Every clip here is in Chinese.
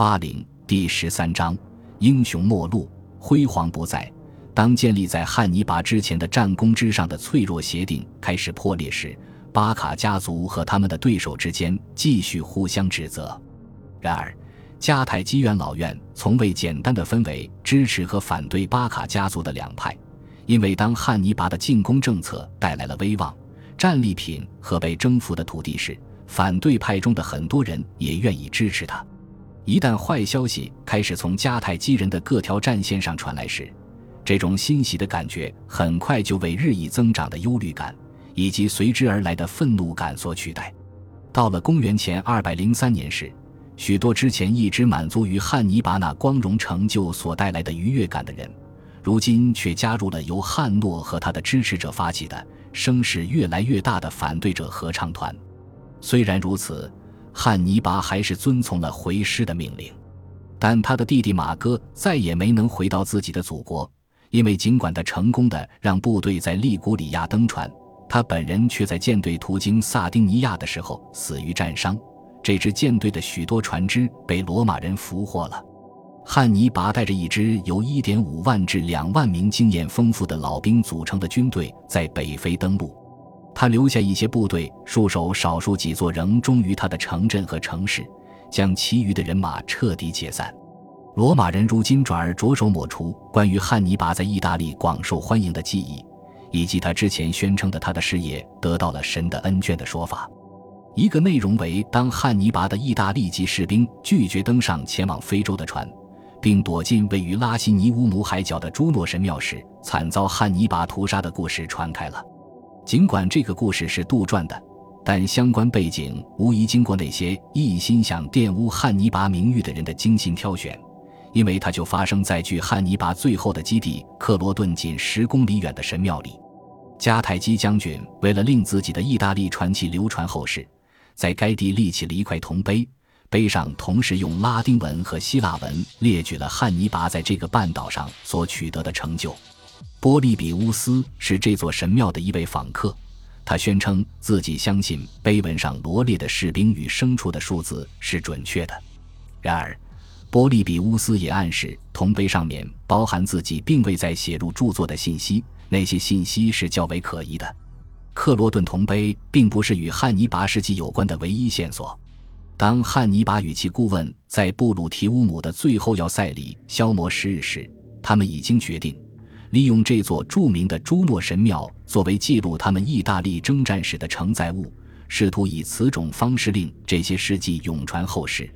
八零第十三章：英雄末路，辉煌不再。当建立在汉尼拔之前的战功之上的脆弱协定开始破裂时，巴卡家族和他们的对手之间继续互相指责。然而，迦太基元老院从未简单的分为支持和反对巴卡家族的两派，因为当汉尼拔的进攻政策带来了威望、战利品和被征服的土地时，反对派中的很多人也愿意支持他。一旦坏消息开始从迦太基人的各条战线上传来时，这种欣喜的感觉很快就为日益增长的忧虑感以及随之而来的愤怒感所取代。到了公元前二百零三年时，许多之前一直满足于汉尼拔那光荣成就所带来的愉悦感的人，如今却加入了由汉诺和他的支持者发起的声势越来越大的反对者合唱团。虽然如此，汉尼拔还是遵从了回师的命令，但他的弟弟马哥再也没能回到自己的祖国。因为尽管他成功的让部队在利古里亚登船，他本人却在舰队途经萨丁尼亚的时候死于战伤。这支舰队的许多船只被罗马人俘获了。汉尼拔带着一支由1.5万至2万名经验丰富的老兵组成的军队在北非登陆，他留下一些部队戍守少数几座仍忠于他的城镇和城市，将其余的人马彻底解散。罗马人如今转而着手抹除关于汉尼拔在意大利广受欢迎的记忆，以及他之前宣称的他的事业得到了神的恩眷的说法。一个内容为：当汉尼拔的意大利籍士兵拒绝登上前往非洲的船，并躲进位于拉西尼乌姆海角的朱诺神庙时，惨遭汉尼拔屠杀的故事传开了。尽管这个故事是杜撰的，但相关背景无疑经过那些一心想玷污汉尼拔名誉的人的精心挑选。因为它就发生在距汉尼拔最后的基地克罗顿仅十公里远的神庙里。迦太基将军为了令自己的意大利传奇流传后世，在该地立起了一块铜碑，碑上同时用拉丁文和希腊文列举了汉尼拔在这个半岛上所取得的成就。波利比乌斯是这座神庙的一位访客，他宣称自己相信碑文上罗列的士兵与牲畜的数字是准确的。然而，波利比乌斯也暗示，铜碑上面包含自己并未在写入著作的信息，那些信息是较为可疑的。克罗顿铜碑并不是与汉尼拔事迹有关的唯一线索。当汉尼拔与其顾问在布鲁提乌姆的最后要塞里消磨时日时，他们已经决定利用这座著名的朱诺神庙作为记录他们意大利征战史的承载物，试图以此种方式令这些事迹永传后世。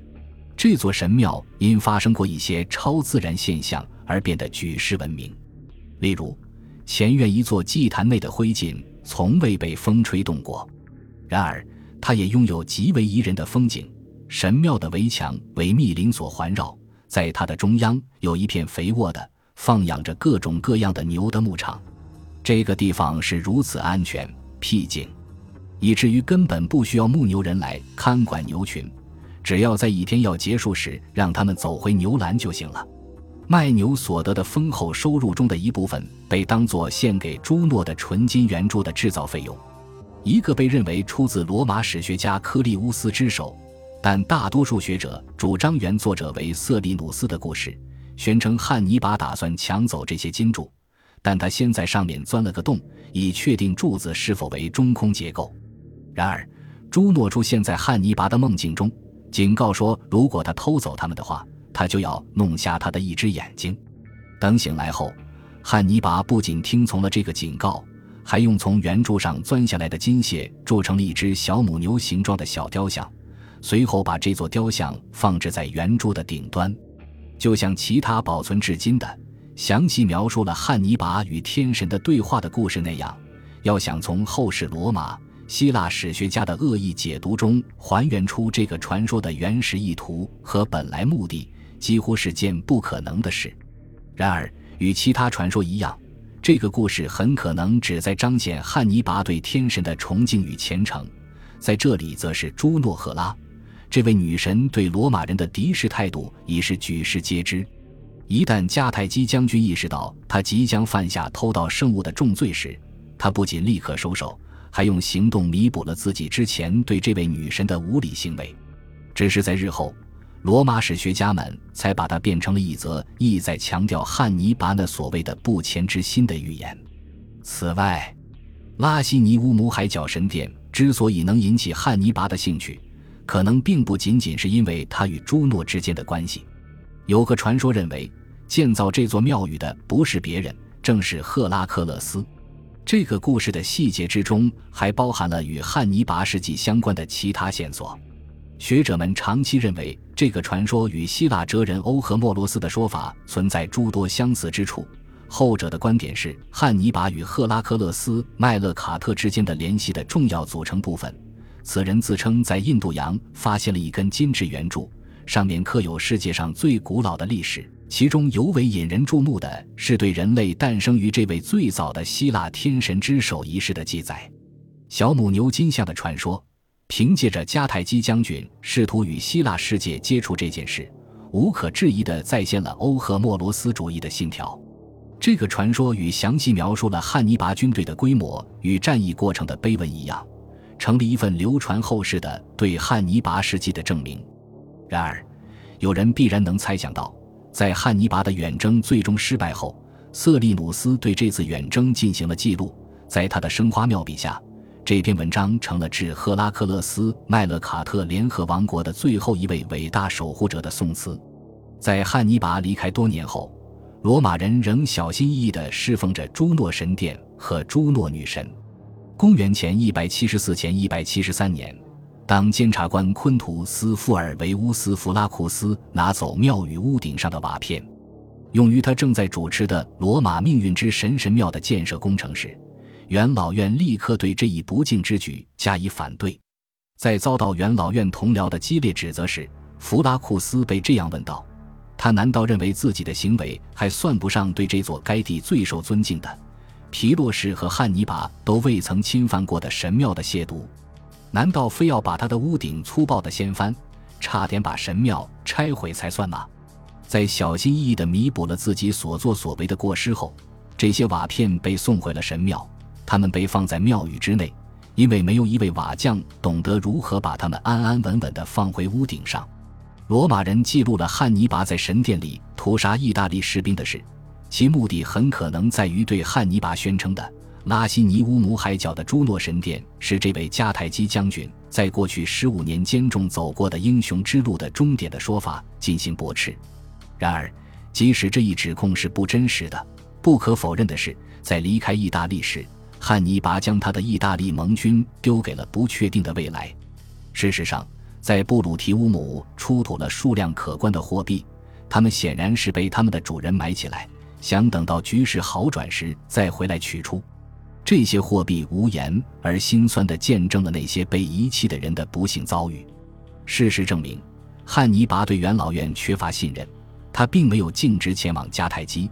这座神庙因发生过一些超自然现象而变得举世闻名，例如，前院一座祭坛内的灰烬从未被风吹动过。然而，它也拥有极为宜人的风景。神庙的围墙为密林所环绕，在它的中央有一片肥沃的、放养着各种各样的牛的牧场。这个地方是如此安全僻静，以至于根本不需要牧牛人来看管牛群。只要在一天要结束时让他们走回牛栏就行了。卖牛所得的丰厚收入中的一部分被当作献给朱诺的纯金圆柱的制造费用。一个被认为出自罗马史学家科利乌斯之手，但大多数学者主张原作者为瑟利努斯的故事，宣称汉尼拔打算抢走这些金柱，但他先在上面钻了个洞，以确定柱子是否为中空结构。然而，朱诺出现在汉尼拔的梦境中。警告说，如果他偷走他们的话，他就要弄瞎他的一只眼睛。等醒来后，汉尼拔不仅听从了这个警告，还用从圆柱上钻下来的金屑铸成了一只小母牛形状的小雕像，随后把这座雕像放置在圆柱的顶端，就像其他保存至今的、详细描述了汉尼拔与天神的对话的故事那样。要想从后世罗马。希腊史学家的恶意解读中还原出这个传说的原始意图和本来目的，几乎是件不可能的事。然而，与其他传说一样，这个故事很可能旨在彰显汉尼拔对天神的崇敬与虔诚。在这里，则是朱诺赫拉这位女神对罗马人的敌视态度已是举世皆知。一旦迦太基将军意识到他即将犯下偷盗圣物的重罪时，他不仅立刻收手。还用行动弥补了自己之前对这位女神的无理行为。只是在日后，罗马史学家们才把它变成了一则意在强调汉尼拔那所谓的不前之心的预言。此外，拉西尼乌姆海角神殿之所以能引起汉尼拔的兴趣，可能并不仅仅是因为他与朱诺之间的关系。有个传说认为，建造这座庙宇的不是别人，正是赫拉克勒斯。这个故事的细节之中，还包含了与汉尼拔事迹相关的其他线索。学者们长期认为，这个传说与希腊哲人欧和莫罗斯的说法存在诸多相似之处。后者的观点是，汉尼拔与赫拉克勒斯麦勒卡特之间的联系的重要组成部分。此人自称在印度洋发现了一根金质圆柱，上面刻有世界上最古老的历史。其中尤为引人注目的是对人类诞生于这位最早的希腊天神之手一事的记载。小母牛金像的传说。凭借着迦太基将军试图与希腊世界接触这件事，无可置疑地再现了欧和莫罗斯主义的信条。这个传说与详细描述了汉尼拔军队的规模与战役过程的碑文一样，成了一份流传后世的对汉尼拔事迹的证明。然而，有人必然能猜想到，在汉尼拔的远征最终失败后，瑟利努斯对这次远征进行了记录，在他的生花妙笔下。这篇文章成了致赫拉克勒斯麦勒卡特联合王国的最后一位伟大守护者的颂词。在汉尼拔离开多年后，罗马人仍小心翼翼地侍奉着朱诺神殿和朱诺女神。公元前一百七十四前一百七十三年，当监察官昆图斯·富尔维乌斯·弗拉库斯拿走庙宇屋顶上的瓦片，用于他正在主持的罗马命运之神神庙的建设工程时。元老院立刻对这一不敬之举加以反对，在遭到元老院同僚的激烈指责时，弗拉库斯被这样问道：“他难道认为自己的行为还算不上对这座该地最受尊敬的皮洛士和汉尼拔都未曾侵犯过的神庙的亵渎？难道非要把他的屋顶粗暴的掀翻，差点把神庙拆毁才算吗？”在小心翼翼地弥补了自己所作所为的过失后，这些瓦片被送回了神庙。他们被放在庙宇之内，因为没有一位瓦匠懂得如何把它们安安稳稳地放回屋顶上。罗马人记录了汉尼拔在神殿里屠杀意大利士兵的事，其目的很可能在于对汉尼拔宣称的拉西尼乌姆海角的朱诺神殿是这位迦太基将军在过去十五年间中走过的英雄之路的终点的说法进行驳斥。然而，即使这一指控是不真实的，不可否认的是，在离开意大利时。汉尼拔将他的意大利盟军丢给了不确定的未来。事实上，在布鲁提乌姆出土了数量可观的货币，他们显然是被他们的主人埋起来，想等到局势好转时再回来取出。这些货币无言而心酸地见证了那些被遗弃的人的不幸遭遇。事实证明，汉尼拔对元老院缺乏信任，他并没有径直前往迦太基。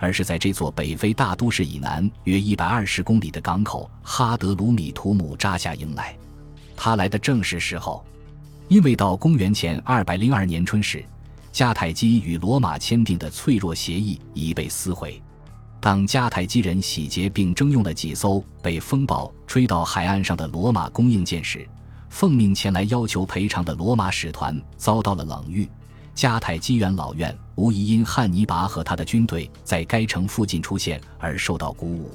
而是在这座北非大都市以南约一百二十公里的港口哈德鲁米图姆扎下营来。他来的正是时候，因为到公元前二百零二年春时，迦太基与罗马签订的脆弱协议已被撕毁。当迦太基人洗劫并征用了几艘被风暴吹到海岸上的罗马供应舰时，奉命前来要求赔偿的罗马使团遭到了冷遇。迦太基元老院无疑因汉尼拔和他的军队在该城附近出现而受到鼓舞。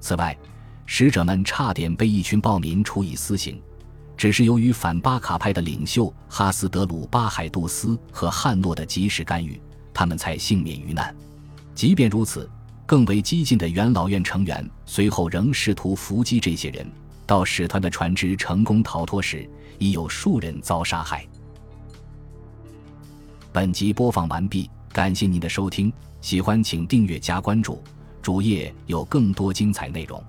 此外，使者们差点被一群暴民处以私刑，只是由于反巴卡派的领袖哈斯德鲁巴海杜斯和汉诺的及时干预，他们才幸免于难。即便如此，更为激进的元老院成员随后仍试图伏击这些人。到使团的船只成功逃脱时，已有数人遭杀害。本集播放完毕，感谢您的收听，喜欢请订阅加关注，主页有更多精彩内容。